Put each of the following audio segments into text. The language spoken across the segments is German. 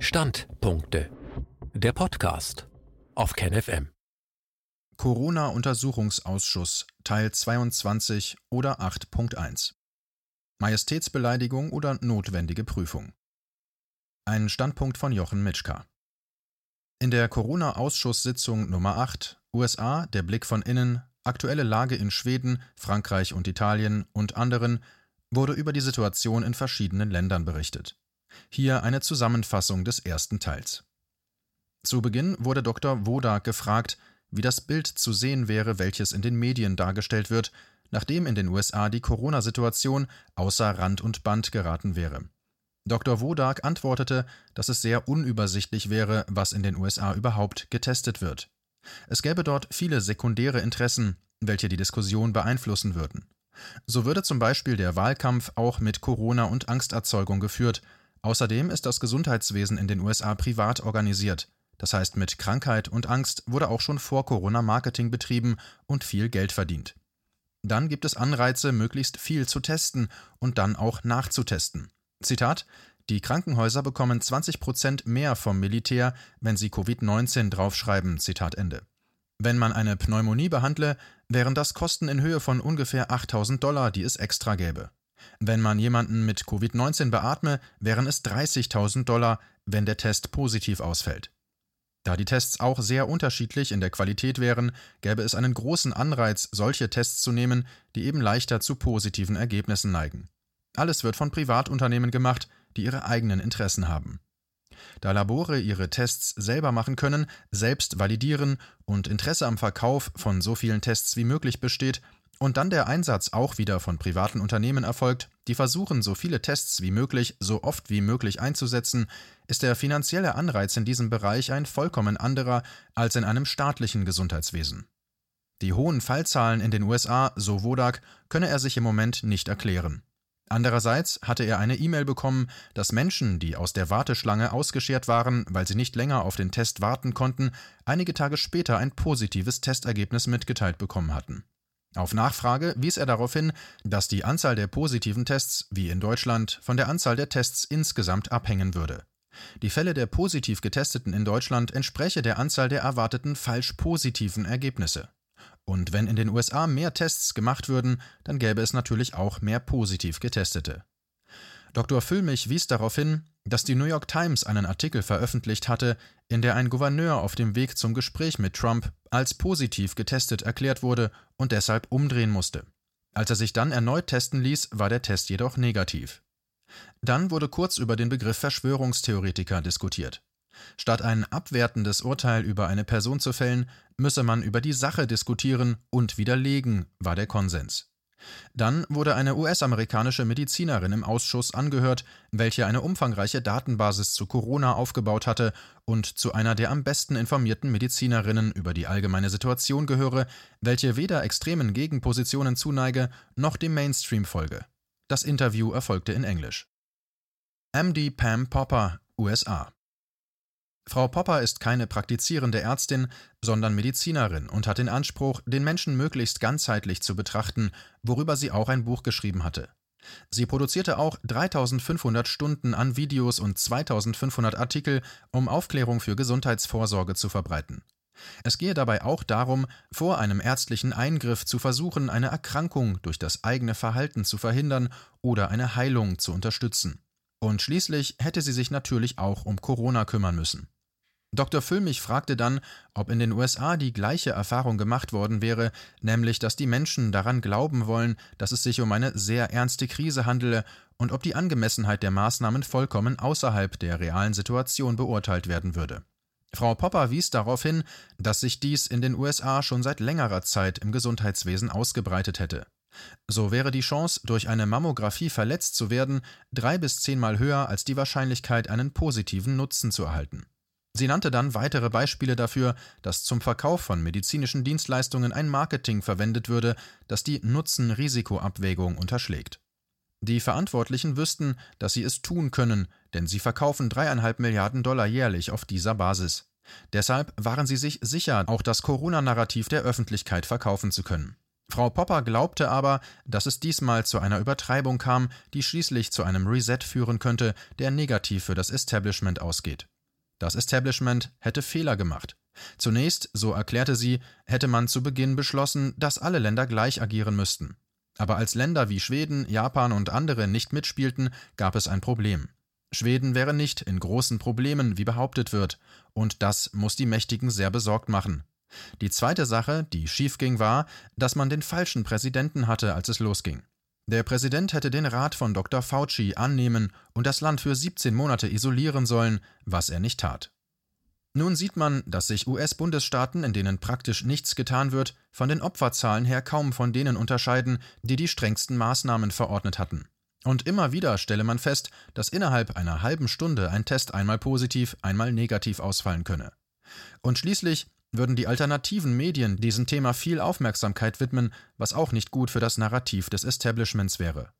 Standpunkte. Der Podcast auf KenFM. Corona-Untersuchungsausschuss Teil 22 oder 8.1 Majestätsbeleidigung oder notwendige Prüfung. Ein Standpunkt von Jochen Mitschka. In der Corona-Ausschusssitzung Nummer 8 USA, der Blick von innen, aktuelle Lage in Schweden, Frankreich und Italien und anderen wurde über die Situation in verschiedenen Ländern berichtet. Hier eine Zusammenfassung des ersten Teils. Zu Beginn wurde Dr. Wodak gefragt, wie das Bild zu sehen wäre, welches in den Medien dargestellt wird, nachdem in den USA die Corona-Situation außer Rand und Band geraten wäre. Dr. Wodak antwortete, dass es sehr unübersichtlich wäre, was in den USA überhaupt getestet wird. Es gäbe dort viele sekundäre Interessen, welche die Diskussion beeinflussen würden. So würde zum Beispiel der Wahlkampf auch mit Corona und Angsterzeugung geführt, Außerdem ist das Gesundheitswesen in den USA privat organisiert. Das heißt, mit Krankheit und Angst wurde auch schon vor Corona Marketing betrieben und viel Geld verdient. Dann gibt es Anreize, möglichst viel zu testen und dann auch nachzutesten. Zitat: Die Krankenhäuser bekommen 20 Prozent mehr vom Militär, wenn sie Covid-19 draufschreiben. Zitat Ende. Wenn man eine Pneumonie behandle, wären das Kosten in Höhe von ungefähr 8000 Dollar, die es extra gäbe. Wenn man jemanden mit Covid-19 beatme, wären es 30.000 Dollar, wenn der Test positiv ausfällt. Da die Tests auch sehr unterschiedlich in der Qualität wären, gäbe es einen großen Anreiz, solche Tests zu nehmen, die eben leichter zu positiven Ergebnissen neigen. Alles wird von Privatunternehmen gemacht, die ihre eigenen Interessen haben. Da Labore ihre Tests selber machen können, selbst validieren und Interesse am Verkauf von so vielen Tests wie möglich besteht, und dann der Einsatz auch wieder von privaten Unternehmen erfolgt, die versuchen, so viele Tests wie möglich, so oft wie möglich einzusetzen, ist der finanzielle Anreiz in diesem Bereich ein vollkommen anderer als in einem staatlichen Gesundheitswesen. Die hohen Fallzahlen in den USA, so Wodak, könne er sich im Moment nicht erklären. Andererseits hatte er eine E-Mail bekommen, dass Menschen, die aus der Warteschlange ausgeschert waren, weil sie nicht länger auf den Test warten konnten, einige Tage später ein positives Testergebnis mitgeteilt bekommen hatten. Auf Nachfrage wies er darauf hin, dass die Anzahl der positiven Tests, wie in Deutschland, von der Anzahl der Tests insgesamt abhängen würde. Die Fälle der positiv Getesteten in Deutschland entspräche der Anzahl der erwarteten falsch positiven Ergebnisse. Und wenn in den USA mehr Tests gemacht würden, dann gäbe es natürlich auch mehr positiv Getestete. Dr. Füllmich wies darauf hin, dass die New York Times einen Artikel veröffentlicht hatte, in der ein Gouverneur auf dem Weg zum Gespräch mit Trump als positiv getestet erklärt wurde und deshalb umdrehen musste. Als er sich dann erneut testen ließ, war der Test jedoch negativ. Dann wurde kurz über den Begriff Verschwörungstheoretiker diskutiert. Statt ein abwertendes Urteil über eine Person zu fällen, müsse man über die Sache diskutieren und widerlegen, war der Konsens. Dann wurde eine US-amerikanische Medizinerin im Ausschuss angehört, welche eine umfangreiche Datenbasis zu Corona aufgebaut hatte und zu einer der am besten informierten Medizinerinnen über die allgemeine Situation gehöre, welche weder extremen Gegenpositionen zuneige noch dem Mainstream folge. Das Interview erfolgte in Englisch. MD Pam Popper, USA Frau Popper ist keine praktizierende Ärztin, sondern Medizinerin und hat den Anspruch, den Menschen möglichst ganzheitlich zu betrachten, worüber sie auch ein Buch geschrieben hatte. Sie produzierte auch 3500 Stunden an Videos und 2500 Artikel, um Aufklärung für Gesundheitsvorsorge zu verbreiten. Es gehe dabei auch darum, vor einem ärztlichen Eingriff zu versuchen, eine Erkrankung durch das eigene Verhalten zu verhindern oder eine Heilung zu unterstützen. Und schließlich hätte sie sich natürlich auch um Corona kümmern müssen. Dr. Füllmich fragte dann, ob in den USA die gleiche Erfahrung gemacht worden wäre, nämlich dass die Menschen daran glauben wollen, dass es sich um eine sehr ernste Krise handele und ob die Angemessenheit der Maßnahmen vollkommen außerhalb der realen Situation beurteilt werden würde. Frau Popper wies darauf hin, dass sich dies in den USA schon seit längerer Zeit im Gesundheitswesen ausgebreitet hätte. So wäre die Chance, durch eine Mammographie verletzt zu werden, drei bis zehnmal höher als die Wahrscheinlichkeit, einen positiven Nutzen zu erhalten. Sie nannte dann weitere Beispiele dafür, dass zum Verkauf von medizinischen Dienstleistungen ein Marketing verwendet würde, das die Nutzen-Risiko-Abwägung unterschlägt. Die Verantwortlichen wüssten, dass sie es tun können, denn sie verkaufen dreieinhalb Milliarden Dollar jährlich auf dieser Basis. Deshalb waren sie sich sicher, auch das Corona-Narrativ der Öffentlichkeit verkaufen zu können. Frau Popper glaubte aber, dass es diesmal zu einer Übertreibung kam, die schließlich zu einem Reset führen könnte, der negativ für das Establishment ausgeht. Das Establishment hätte Fehler gemacht. Zunächst, so erklärte sie, hätte man zu Beginn beschlossen, dass alle Länder gleich agieren müssten. Aber als Länder wie Schweden, Japan und andere nicht mitspielten, gab es ein Problem. Schweden wäre nicht in großen Problemen, wie behauptet wird, und das muss die Mächtigen sehr besorgt machen. Die zweite Sache, die schiefging, war, dass man den falschen Präsidenten hatte, als es losging. Der Präsident hätte den Rat von Dr. Fauci annehmen und das Land für 17 Monate isolieren sollen, was er nicht tat. Nun sieht man, dass sich US-Bundesstaaten, in denen praktisch nichts getan wird, von den Opferzahlen her kaum von denen unterscheiden, die die strengsten Maßnahmen verordnet hatten. Und immer wieder stelle man fest, dass innerhalb einer halben Stunde ein Test einmal positiv, einmal negativ ausfallen könne. Und schließlich würden die alternativen Medien diesem Thema viel Aufmerksamkeit widmen, was auch nicht gut für das Narrativ des Establishments wäre.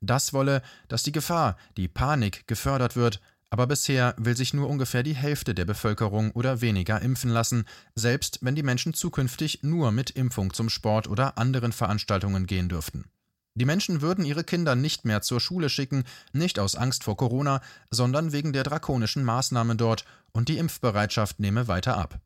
Das wolle, dass die Gefahr, die Panik gefördert wird, aber bisher will sich nur ungefähr die Hälfte der Bevölkerung oder weniger impfen lassen, selbst wenn die Menschen zukünftig nur mit Impfung zum Sport oder anderen Veranstaltungen gehen dürften. Die Menschen würden ihre Kinder nicht mehr zur Schule schicken, nicht aus Angst vor Corona, sondern wegen der drakonischen Maßnahmen dort, und die Impfbereitschaft nehme weiter ab.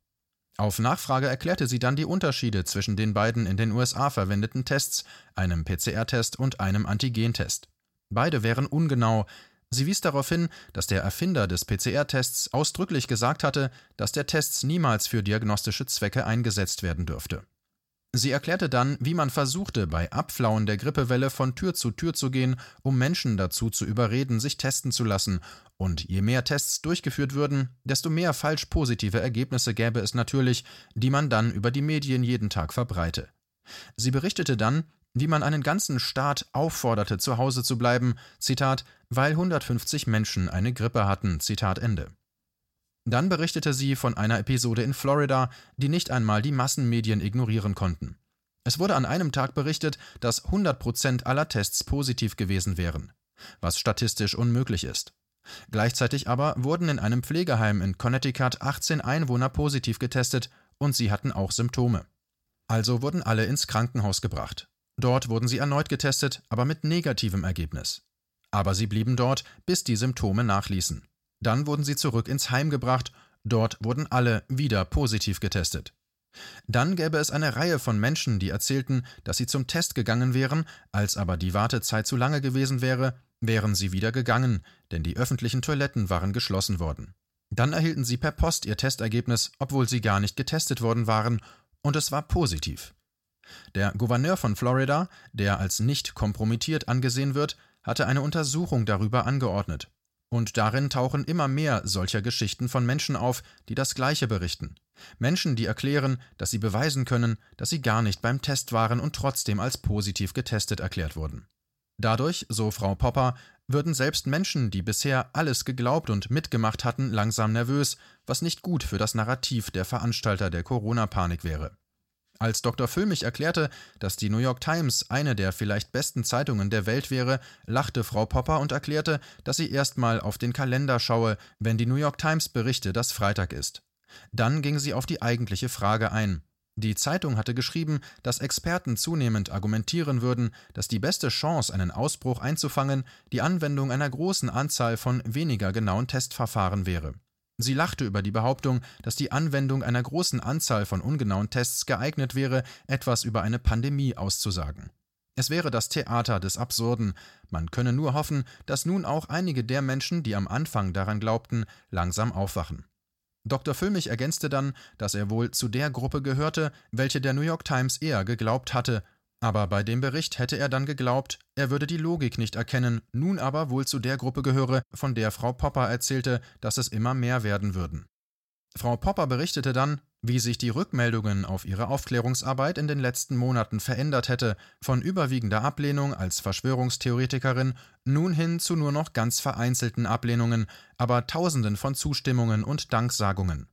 Auf Nachfrage erklärte sie dann die Unterschiede zwischen den beiden in den USA verwendeten Tests, einem PCR-Test und einem Antigentest. Beide wären ungenau. Sie wies darauf hin, dass der Erfinder des PCR-Tests ausdrücklich gesagt hatte, dass der Test niemals für diagnostische Zwecke eingesetzt werden dürfte. Sie erklärte dann, wie man versuchte, bei Abflauen der Grippewelle von Tür zu Tür zu gehen, um Menschen dazu zu überreden, sich testen zu lassen, und je mehr Tests durchgeführt würden, desto mehr falsch positive Ergebnisse gäbe es natürlich, die man dann über die Medien jeden Tag verbreite. Sie berichtete dann, wie man einen ganzen Staat aufforderte, zu Hause zu bleiben, Zitat, weil 150 Menschen eine Grippe hatten, Zitat Ende. Dann berichtete sie von einer Episode in Florida, die nicht einmal die Massenmedien ignorieren konnten. Es wurde an einem Tag berichtet, dass 100 Prozent aller Tests positiv gewesen wären, was statistisch unmöglich ist. Gleichzeitig aber wurden in einem Pflegeheim in Connecticut 18 Einwohner positiv getestet und sie hatten auch Symptome. Also wurden alle ins Krankenhaus gebracht. Dort wurden sie erneut getestet, aber mit negativem Ergebnis. Aber sie blieben dort, bis die Symptome nachließen. Dann wurden sie zurück ins Heim gebracht, dort wurden alle wieder positiv getestet. Dann gäbe es eine Reihe von Menschen, die erzählten, dass sie zum Test gegangen wären, als aber die Wartezeit zu lange gewesen wäre, wären sie wieder gegangen, denn die öffentlichen Toiletten waren geschlossen worden. Dann erhielten sie per Post ihr Testergebnis, obwohl sie gar nicht getestet worden waren, und es war positiv. Der Gouverneur von Florida, der als nicht kompromittiert angesehen wird, hatte eine Untersuchung darüber angeordnet. Und darin tauchen immer mehr solcher Geschichten von Menschen auf, die das Gleiche berichten. Menschen, die erklären, dass sie beweisen können, dass sie gar nicht beim Test waren und trotzdem als positiv getestet erklärt wurden. Dadurch, so Frau Popper, würden selbst Menschen, die bisher alles geglaubt und mitgemacht hatten, langsam nervös, was nicht gut für das Narrativ der Veranstalter der Corona-Panik wäre. Als Dr. Füllmich erklärte, dass die New York Times eine der vielleicht besten Zeitungen der Welt wäre, lachte Frau Popper und erklärte, dass sie erstmal auf den Kalender schaue, wenn die New York Times berichte, dass Freitag ist. Dann ging sie auf die eigentliche Frage ein. Die Zeitung hatte geschrieben, dass Experten zunehmend argumentieren würden, dass die beste Chance, einen Ausbruch einzufangen, die Anwendung einer großen Anzahl von weniger genauen Testverfahren wäre. Sie lachte über die Behauptung, dass die Anwendung einer großen Anzahl von ungenauen Tests geeignet wäre, etwas über eine Pandemie auszusagen. Es wäre das Theater des Absurden. Man könne nur hoffen, dass nun auch einige der Menschen, die am Anfang daran glaubten, langsam aufwachen. Dr. Füllmich ergänzte dann, dass er wohl zu der Gruppe gehörte, welche der New York Times eher geglaubt hatte, aber bei dem Bericht hätte er dann geglaubt, er würde die Logik nicht erkennen, nun aber wohl zu der Gruppe gehöre, von der Frau Popper erzählte, dass es immer mehr werden würden. Frau Popper berichtete dann, wie sich die Rückmeldungen auf ihre Aufklärungsarbeit in den letzten Monaten verändert hätte, von überwiegender Ablehnung als Verschwörungstheoretikerin nun hin zu nur noch ganz vereinzelten Ablehnungen, aber Tausenden von Zustimmungen und Danksagungen.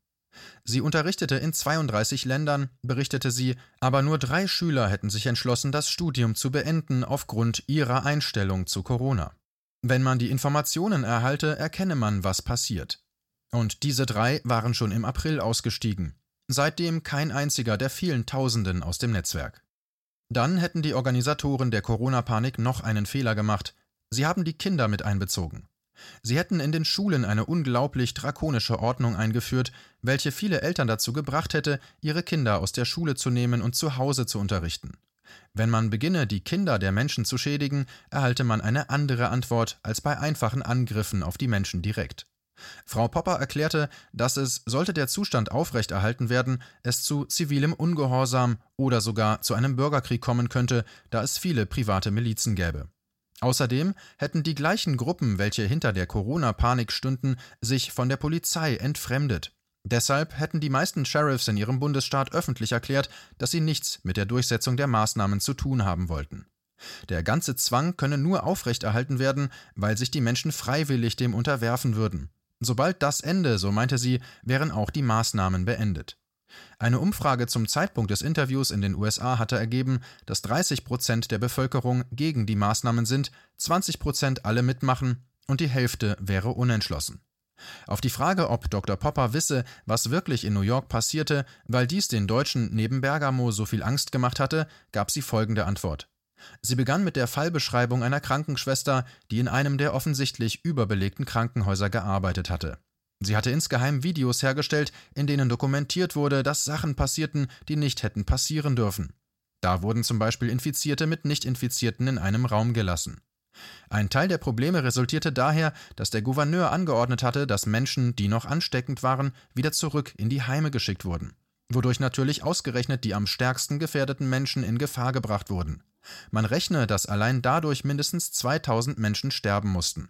Sie unterrichtete in 32 Ländern, berichtete sie, aber nur drei Schüler hätten sich entschlossen, das Studium zu beenden aufgrund ihrer Einstellung zu Corona. Wenn man die Informationen erhalte, erkenne man, was passiert. Und diese drei waren schon im April ausgestiegen. Seitdem kein einziger der vielen Tausenden aus dem Netzwerk. Dann hätten die Organisatoren der Corona-Panik noch einen Fehler gemacht. Sie haben die Kinder mit einbezogen. Sie hätten in den Schulen eine unglaublich drakonische Ordnung eingeführt, welche viele Eltern dazu gebracht hätte, ihre Kinder aus der Schule zu nehmen und zu Hause zu unterrichten. Wenn man beginne, die Kinder der Menschen zu schädigen, erhalte man eine andere Antwort als bei einfachen Angriffen auf die Menschen direkt. Frau Popper erklärte, dass es, sollte der Zustand aufrechterhalten werden, es zu zivilem Ungehorsam oder sogar zu einem Bürgerkrieg kommen könnte, da es viele private Milizen gäbe. Außerdem hätten die gleichen Gruppen, welche hinter der Corona-Panik stünden, sich von der Polizei entfremdet. Deshalb hätten die meisten Sheriffs in ihrem Bundesstaat öffentlich erklärt, dass sie nichts mit der Durchsetzung der Maßnahmen zu tun haben wollten. Der ganze Zwang könne nur aufrechterhalten werden, weil sich die Menschen freiwillig dem unterwerfen würden. Sobald das Ende, so meinte sie, wären auch die Maßnahmen beendet. Eine Umfrage zum Zeitpunkt des Interviews in den USA hatte ergeben, dass 30 Prozent der Bevölkerung gegen die Maßnahmen sind, 20 Prozent alle mitmachen und die Hälfte wäre unentschlossen. Auf die Frage, ob Dr. Popper wisse, was wirklich in New York passierte, weil dies den Deutschen neben Bergamo so viel Angst gemacht hatte, gab sie folgende Antwort. Sie begann mit der Fallbeschreibung einer Krankenschwester, die in einem der offensichtlich überbelegten Krankenhäuser gearbeitet hatte. Sie hatte insgeheim Videos hergestellt, in denen dokumentiert wurde, dass Sachen passierten, die nicht hätten passieren dürfen. Da wurden zum Beispiel Infizierte mit Nicht-Infizierten in einem Raum gelassen. Ein Teil der Probleme resultierte daher, dass der Gouverneur angeordnet hatte, dass Menschen, die noch ansteckend waren, wieder zurück in die Heime geschickt wurden, wodurch natürlich ausgerechnet die am stärksten gefährdeten Menschen in Gefahr gebracht wurden. Man rechne, dass allein dadurch mindestens 2000 Menschen sterben mussten.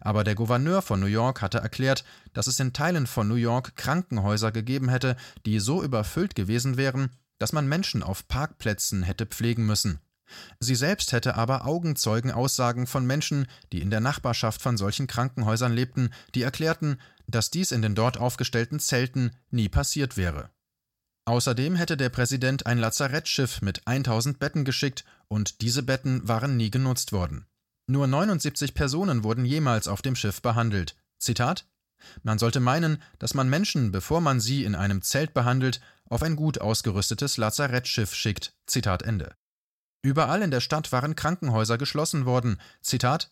Aber der Gouverneur von New York hatte erklärt, dass es in Teilen von New York Krankenhäuser gegeben hätte, die so überfüllt gewesen wären, dass man Menschen auf Parkplätzen hätte pflegen müssen. Sie selbst hätte aber Augenzeugenaussagen von Menschen, die in der Nachbarschaft von solchen Krankenhäusern lebten, die erklärten, dass dies in den dort aufgestellten Zelten nie passiert wäre. Außerdem hätte der Präsident ein Lazarettschiff mit 1000 Betten geschickt und diese Betten waren nie genutzt worden. Nur 79 Personen wurden jemals auf dem Schiff behandelt. Zitat Man sollte meinen, dass man Menschen, bevor man sie in einem Zelt behandelt, auf ein gut ausgerüstetes Lazarettschiff schickt. Zitat Ende. Überall in der Stadt waren Krankenhäuser geschlossen worden. Zitat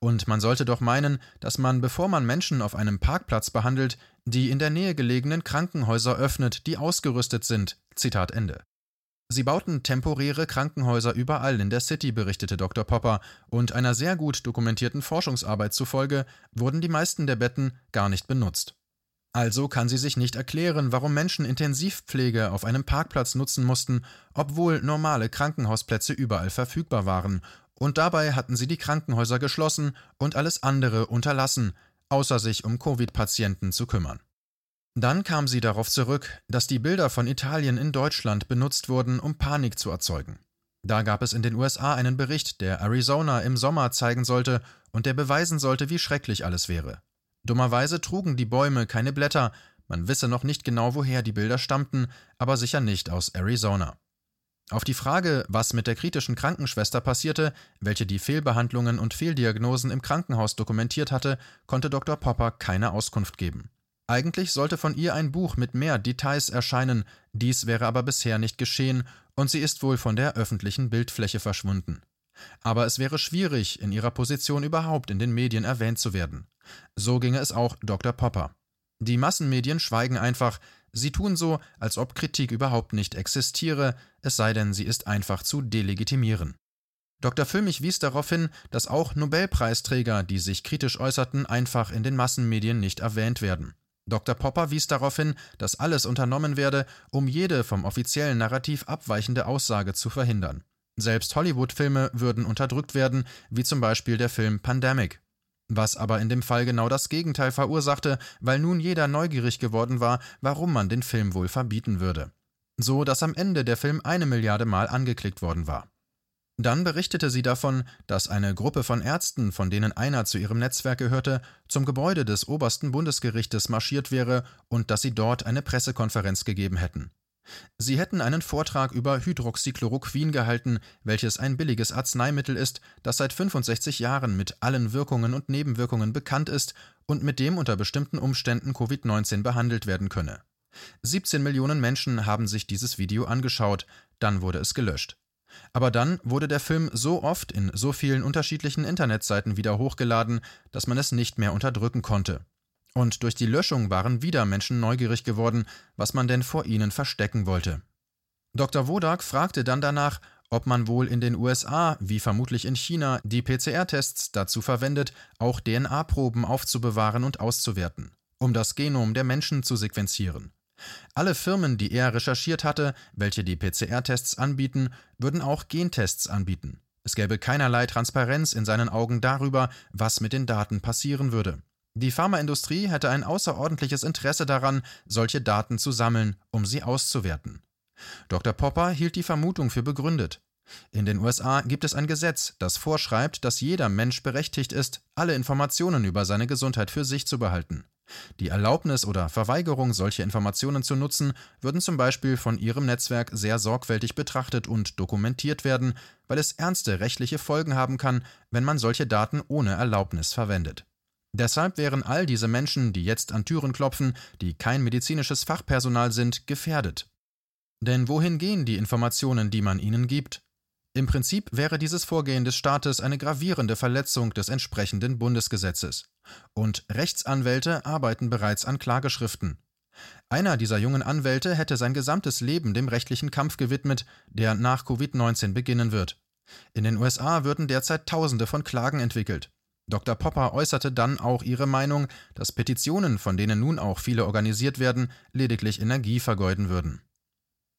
und man sollte doch meinen, dass man, bevor man Menschen auf einem Parkplatz behandelt, die in der Nähe gelegenen Krankenhäuser öffnet, die ausgerüstet sind. Zitat Ende. Sie bauten temporäre Krankenhäuser überall in der City, berichtete Dr. Popper, und einer sehr gut dokumentierten Forschungsarbeit zufolge wurden die meisten der Betten gar nicht benutzt. Also kann sie sich nicht erklären, warum Menschen Intensivpflege auf einem Parkplatz nutzen mussten, obwohl normale Krankenhausplätze überall verfügbar waren, und dabei hatten sie die Krankenhäuser geschlossen und alles andere unterlassen, außer sich um Covid-Patienten zu kümmern. Dann kam sie darauf zurück, dass die Bilder von Italien in Deutschland benutzt wurden, um Panik zu erzeugen. Da gab es in den USA einen Bericht, der Arizona im Sommer zeigen sollte und der beweisen sollte, wie schrecklich alles wäre. Dummerweise trugen die Bäume keine Blätter, man wisse noch nicht genau, woher die Bilder stammten, aber sicher nicht aus Arizona. Auf die Frage, was mit der kritischen Krankenschwester passierte, welche die Fehlbehandlungen und Fehldiagnosen im Krankenhaus dokumentiert hatte, konnte Dr. Popper keine Auskunft geben. Eigentlich sollte von ihr ein Buch mit mehr Details erscheinen, dies wäre aber bisher nicht geschehen, und sie ist wohl von der öffentlichen Bildfläche verschwunden. Aber es wäre schwierig, in ihrer Position überhaupt in den Medien erwähnt zu werden. So ginge es auch Dr. Popper. Die Massenmedien schweigen einfach, sie tun so, als ob Kritik überhaupt nicht existiere, es sei denn, sie ist einfach zu delegitimieren. Dr. Füllmich wies darauf hin, dass auch Nobelpreisträger, die sich kritisch äußerten, einfach in den Massenmedien nicht erwähnt werden. Dr. Popper wies darauf hin, dass alles unternommen werde, um jede vom offiziellen Narrativ abweichende Aussage zu verhindern. Selbst Hollywood-Filme würden unterdrückt werden, wie zum Beispiel der Film Pandemic. Was aber in dem Fall genau das Gegenteil verursachte, weil nun jeder neugierig geworden war, warum man den Film wohl verbieten würde. So dass am Ende der Film eine Milliarde Mal angeklickt worden war. Dann berichtete sie davon, dass eine Gruppe von Ärzten, von denen einer zu ihrem Netzwerk gehörte, zum Gebäude des obersten Bundesgerichtes marschiert wäre und dass sie dort eine Pressekonferenz gegeben hätten. Sie hätten einen Vortrag über Hydroxychloroquin gehalten, welches ein billiges Arzneimittel ist, das seit 65 Jahren mit allen Wirkungen und Nebenwirkungen bekannt ist und mit dem unter bestimmten Umständen Covid-19 behandelt werden könne. 17 Millionen Menschen haben sich dieses Video angeschaut, dann wurde es gelöscht. Aber dann wurde der Film so oft in so vielen unterschiedlichen Internetseiten wieder hochgeladen, dass man es nicht mehr unterdrücken konnte. Und durch die Löschung waren wieder Menschen neugierig geworden, was man denn vor ihnen verstecken wollte. Dr. Wodak fragte dann danach, ob man wohl in den USA, wie vermutlich in China, die PCR-Tests dazu verwendet, auch DNA-Proben aufzubewahren und auszuwerten, um das Genom der Menschen zu sequenzieren. Alle Firmen, die er recherchiert hatte, welche die PCR-Tests anbieten, würden auch Gentests anbieten. Es gäbe keinerlei Transparenz in seinen Augen darüber, was mit den Daten passieren würde. Die Pharmaindustrie hätte ein außerordentliches Interesse daran, solche Daten zu sammeln, um sie auszuwerten. Dr. Popper hielt die Vermutung für begründet. In den USA gibt es ein Gesetz, das vorschreibt, dass jeder Mensch berechtigt ist, alle Informationen über seine Gesundheit für sich zu behalten. Die Erlaubnis oder Verweigerung solcher Informationen zu nutzen, würden zum Beispiel von Ihrem Netzwerk sehr sorgfältig betrachtet und dokumentiert werden, weil es ernste rechtliche Folgen haben kann, wenn man solche Daten ohne Erlaubnis verwendet. Deshalb wären all diese Menschen, die jetzt an Türen klopfen, die kein medizinisches Fachpersonal sind, gefährdet. Denn wohin gehen die Informationen, die man ihnen gibt? Im Prinzip wäre dieses Vorgehen des Staates eine gravierende Verletzung des entsprechenden Bundesgesetzes. Und Rechtsanwälte arbeiten bereits an Klageschriften. Einer dieser jungen Anwälte hätte sein gesamtes Leben dem rechtlichen Kampf gewidmet, der nach Covid-19 beginnen wird. In den USA würden derzeit Tausende von Klagen entwickelt. Dr. Popper äußerte dann auch ihre Meinung, dass Petitionen, von denen nun auch viele organisiert werden, lediglich Energie vergeuden würden.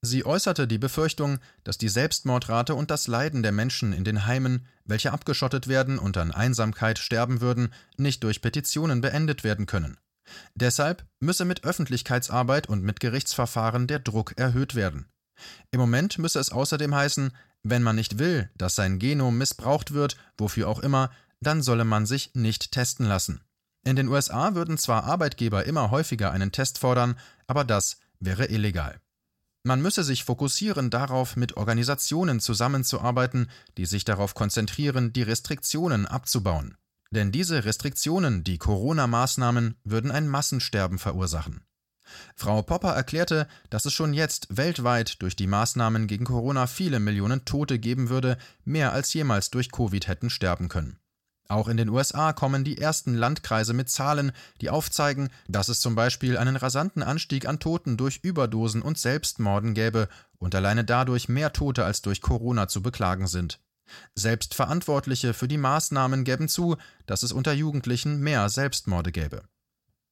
Sie äußerte die Befürchtung, dass die Selbstmordrate und das Leiden der Menschen in den Heimen, welche abgeschottet werden und an Einsamkeit sterben würden, nicht durch Petitionen beendet werden können. Deshalb müsse mit Öffentlichkeitsarbeit und mit Gerichtsverfahren der Druck erhöht werden. Im Moment müsse es außerdem heißen, wenn man nicht will, dass sein Genom missbraucht wird, wofür auch immer, dann solle man sich nicht testen lassen. In den USA würden zwar Arbeitgeber immer häufiger einen Test fordern, aber das wäre illegal. Man müsse sich fokussieren darauf, mit Organisationen zusammenzuarbeiten, die sich darauf konzentrieren, die Restriktionen abzubauen. Denn diese Restriktionen, die Corona-Maßnahmen, würden ein Massensterben verursachen. Frau Popper erklärte, dass es schon jetzt weltweit durch die Maßnahmen gegen Corona viele Millionen Tote geben würde, mehr als jemals durch Covid hätten sterben können. Auch in den USA kommen die ersten Landkreise mit Zahlen, die aufzeigen, dass es zum Beispiel einen rasanten Anstieg an Toten durch Überdosen und Selbstmorden gäbe und alleine dadurch mehr Tote als durch Corona zu beklagen sind. Selbst Verantwortliche für die Maßnahmen gäben zu, dass es unter Jugendlichen mehr Selbstmorde gäbe.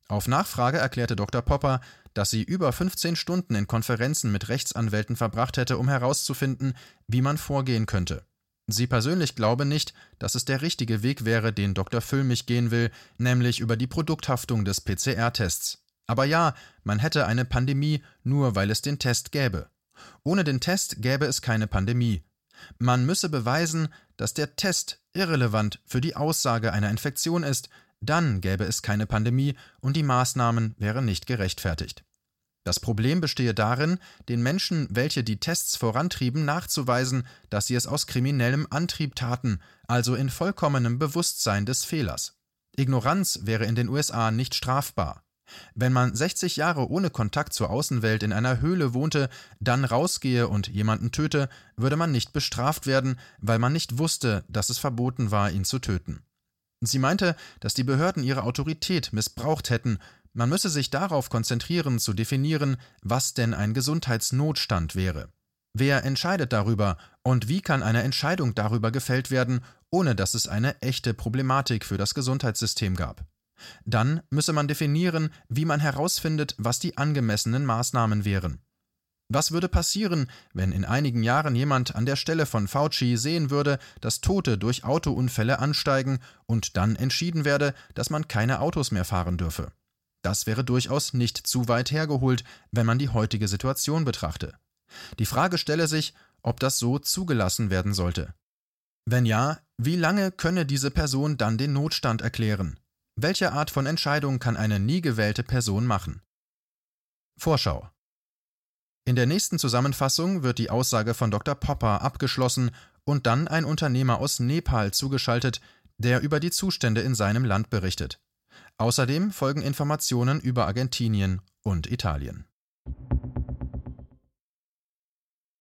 Auf Nachfrage erklärte Dr. Popper, dass sie über 15 Stunden in Konferenzen mit Rechtsanwälten verbracht hätte, um herauszufinden, wie man vorgehen könnte. Sie persönlich glaube nicht, dass es der richtige Weg wäre, den Dr. Füllmich gehen will, nämlich über die Produkthaftung des PCR-Tests. Aber ja, man hätte eine Pandemie, nur weil es den Test gäbe. Ohne den Test gäbe es keine Pandemie. Man müsse beweisen, dass der Test irrelevant für die Aussage einer Infektion ist, dann gäbe es keine Pandemie und die Maßnahmen wären nicht gerechtfertigt. Das Problem bestehe darin, den Menschen, welche die Tests vorantrieben, nachzuweisen, dass sie es aus kriminellem Antrieb taten, also in vollkommenem Bewusstsein des Fehlers. Ignoranz wäre in den USA nicht strafbar. Wenn man 60 Jahre ohne Kontakt zur Außenwelt in einer Höhle wohnte, dann rausgehe und jemanden töte, würde man nicht bestraft werden, weil man nicht wusste, dass es verboten war, ihn zu töten. Sie meinte, dass die Behörden ihre Autorität missbraucht hätten man müsse sich darauf konzentrieren, zu definieren, was denn ein Gesundheitsnotstand wäre. Wer entscheidet darüber und wie kann eine Entscheidung darüber gefällt werden, ohne dass es eine echte Problematik für das Gesundheitssystem gab? Dann müsse man definieren, wie man herausfindet, was die angemessenen Maßnahmen wären. Was würde passieren, wenn in einigen Jahren jemand an der Stelle von Fauci sehen würde, dass Tote durch Autounfälle ansteigen und dann entschieden werde, dass man keine Autos mehr fahren dürfe? Das wäre durchaus nicht zu weit hergeholt, wenn man die heutige Situation betrachte. Die Frage stelle sich, ob das so zugelassen werden sollte. Wenn ja, wie lange könne diese Person dann den Notstand erklären? Welche Art von Entscheidung kann eine nie gewählte Person machen? Vorschau In der nächsten Zusammenfassung wird die Aussage von Dr. Popper abgeschlossen und dann ein Unternehmer aus Nepal zugeschaltet, der über die Zustände in seinem Land berichtet. Außerdem folgen Informationen über Argentinien und Italien